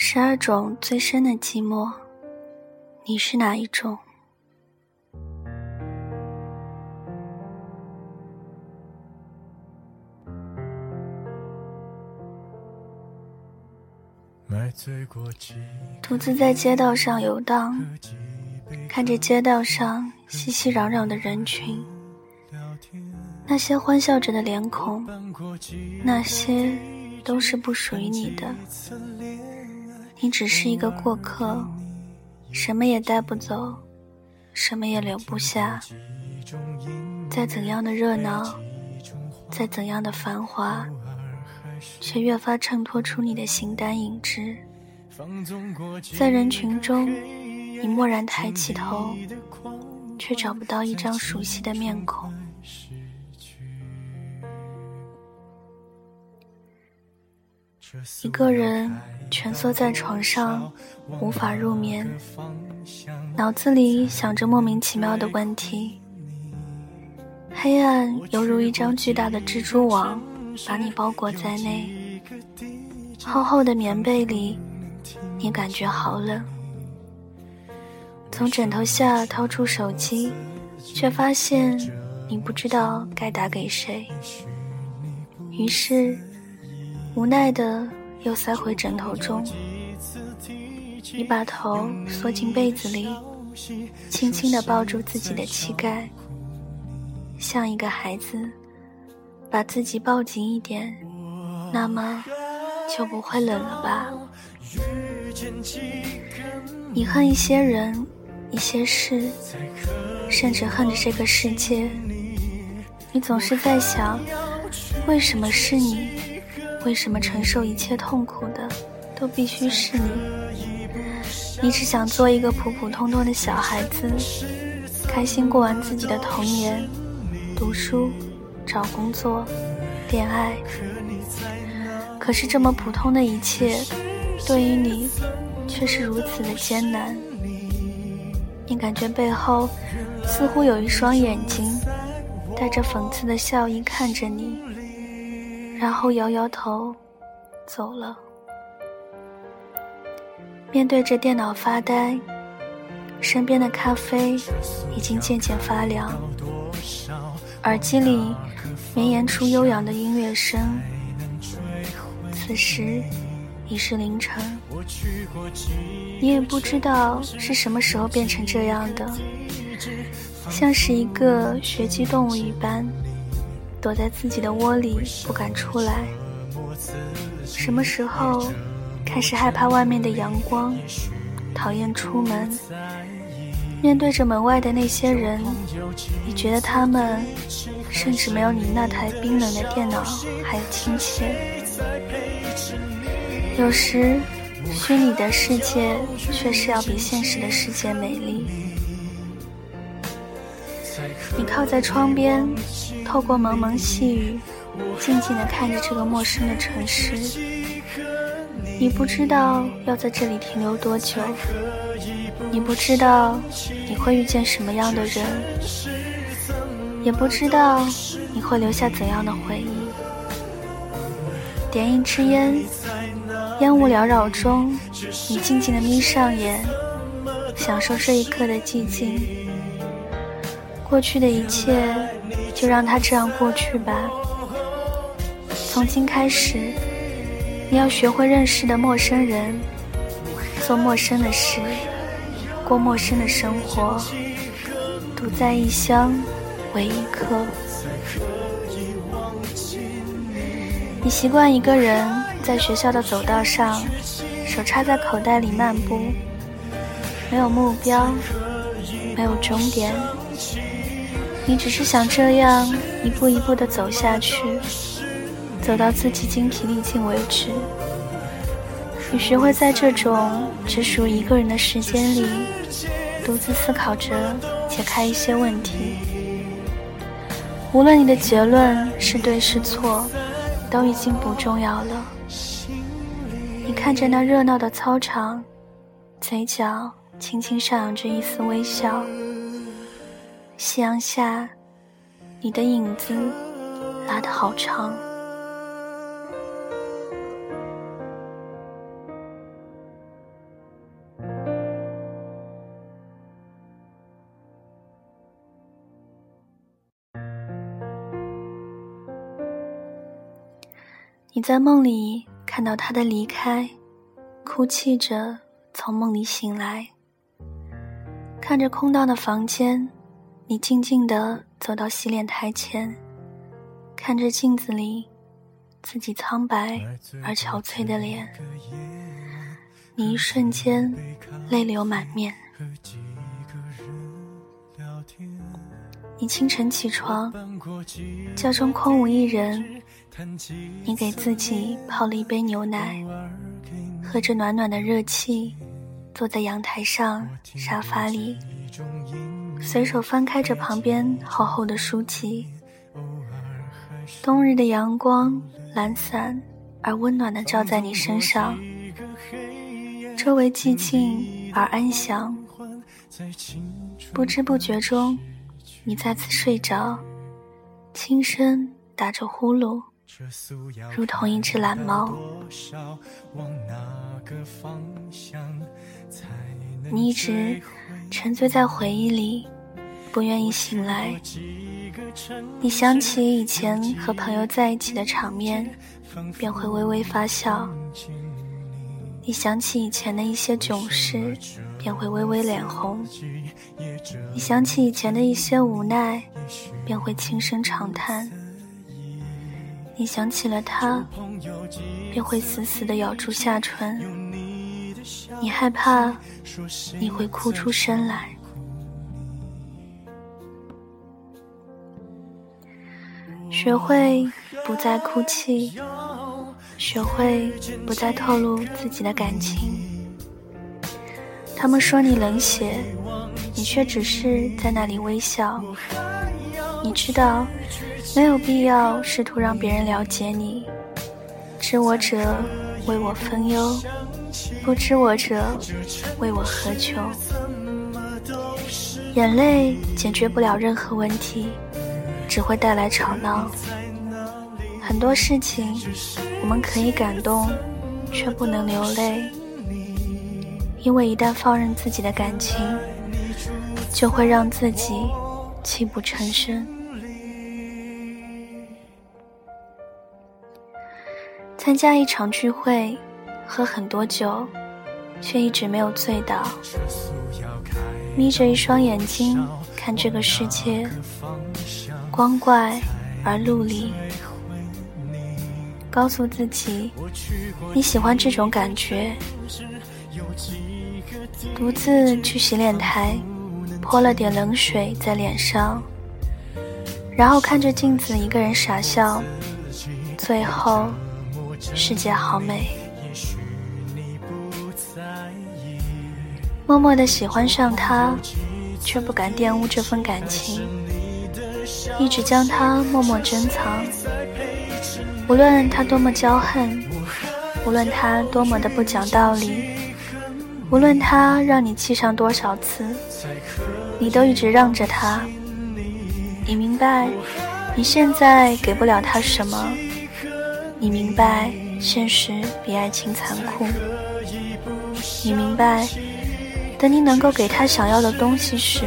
十二种最深的寂寞，你是哪一种？独自在街道上游荡，看着街道上熙熙攘攘的人群，那些欢笑着的脸孔，那些都是不属于你的。你只是一个过客，什么也带不走，什么也留不下。再怎样的热闹，再怎样的繁华。却越发衬托出你的形单影只。在人群中，你蓦然抬起头，却找不到一张熟悉的面孔。一个人蜷缩在床上，无法入眠，脑子里想着莫名其妙的问题。黑暗犹如一张巨大的蜘蛛网。把你包裹在内，厚厚的棉被里，你感觉好冷。从枕头下掏出手机，却发现你不知道该打给谁。于是，无奈的又塞回枕头中。你把头缩进被子里，轻轻地抱住自己的膝盖，像一个孩子。把自己抱紧一点，那么就不会冷了吧？你恨一些人，一些事，甚至恨着这个世界。你总是在想，为什么是你？为什么承受一切痛苦的都必须是你？你只想做一个普普通通的小孩子，开心过完自己的童年，读书。找工作，恋爱，可是这么普通的一切，对于你却是如此的艰难。你感觉背后似乎有一双眼睛，带着讽刺的笑意看着你，然后摇摇头，走了。面对着电脑发呆，身边的咖啡已经渐渐发凉，耳机里。绵延出悠扬的音乐声。此时已是凌晨，你也不知道是什么时候变成这样的，像是一个学鸡动物一般，躲在自己的窝里不敢出来。什么时候开始害怕外面的阳光，讨厌出门？面对着门外的那些人，你觉得他们甚至没有你那台冰冷的电脑还亲切。有时，虚拟的世界确实要比现实的世界美丽。你靠在窗边，透过蒙蒙细雨，静静地看着这个陌生的城市。你不知道要在这里停留多久。你不知道你会遇见什么样的人，也不知道你会留下怎样的回忆。点一支烟，烟雾缭绕中，你静静的眯上眼，享受这一刻的寂静。过去的一切，就让它这样过去吧。从今开始，你要学会认识的陌生人，做陌生的事。过陌生的生活，独在异乡为一客。你习惯一个人在学校的走道上，手插在口袋里漫步，没有目标，没有终点，你只是想这样一步一步的走下去，走到自己精疲力尽为止。你学会在这种只属于一个人的时间里，独自思考着解开一些问题。无论你的结论是对是错，都已经不重要了。你看着那热闹的操场，嘴角轻轻上扬着一丝微笑。夕阳下你的影子拉得好长。你在梦里看到他的离开哭泣着从梦里醒来。看着空荡的房间你静静地走到洗脸台前，看着镜子里自己苍白而憔悴的脸，你一瞬间泪流满面。你清晨起床，家中空无一人，你给自己泡了一杯牛奶，喝着暖暖的热气，坐在阳台上沙发里，随手翻开着旁边厚厚的书籍。冬日的阳光懒散而温暖的照在你身上，周围寂静而安详，不知不觉中。你再次睡着，轻声打着呼噜，如同一只懒猫。你一直沉醉在回忆里，不愿意醒来。你想起以前和朋友在一起的场面，便会微微发笑。你想起以前的一些囧事。便会微微脸红，你想起以前的一些无奈，便会轻声长叹。你想起了他，便会死死地咬住下唇。你害怕，你会哭出声来。学会不再哭泣，学会不再透露自己的感情。他们说你冷血，你却只是在那里微笑。你知道，没有必要试图让别人了解你。知我者为我分忧，不知我者为我何求。眼泪解决不了任何问题，只会带来吵闹。很多事情我们可以感动，却不能流泪。因为一旦放任自己的感情，就会让自己泣不成声。参加一场聚会，喝很多酒，却一直没有醉倒。眯着一双眼睛看这个世界，光怪而陆离。告诉自己，你喜欢这种感觉。独自去洗脸台，泼了点冷水在脸上，然后看着镜子一个人傻笑。最后，世界好美。默默的喜欢上他，却不敢玷污这份感情，一直将他默默珍藏。无论他多么骄横，无论他多么的不讲道理。无论他让你气上多少次，你都一直让着他。你明白，你现在给不了他什么。你明白，现实比爱情残酷。你明白，等你能够给他想要的东西时，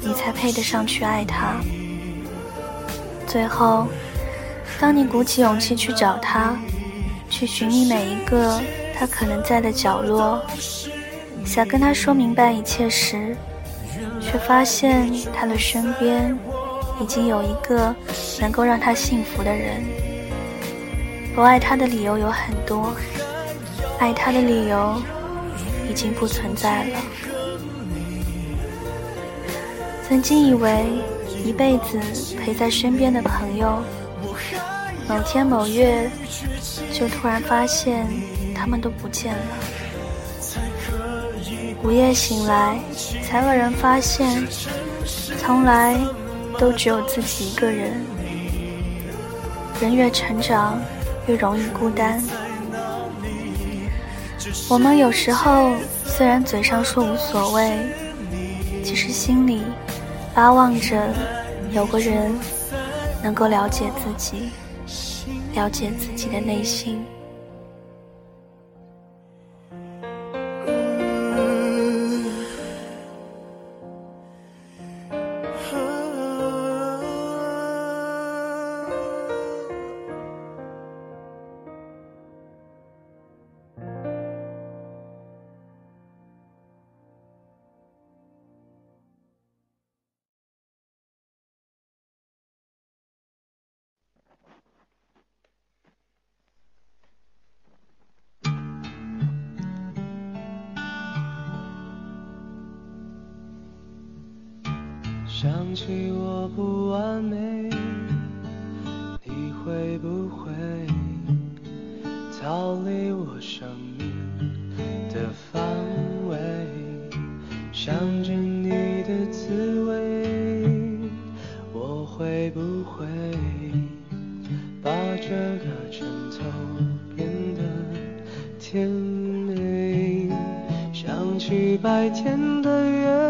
你才配得上去爱他。最后，当你鼓起勇气去找他，去寻觅每一个他可能在的角落。想跟他说明白一切时，却发现他的身边已经有一个能够让他幸福的人。不爱他的理由有很多，爱他的理由已经不存在了。曾经以为一辈子陪在身边的朋友，某天某月就突然发现他们都不见了。午夜醒来，才愕然发现，从来都只有自己一个人。人越成长，越容易孤单。我们有时候虽然嘴上说无所谓，其实心里巴望着有个人能够了解自己，了解自己的内心。想起我不完美，你会不会逃离我生命的范围？想着你的滋味，我会不会把这个枕头变得甜美？想起白天的约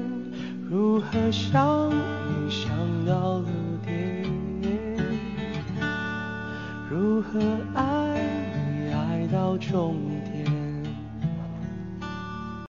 如何想你想到六点？如何爱你爱到终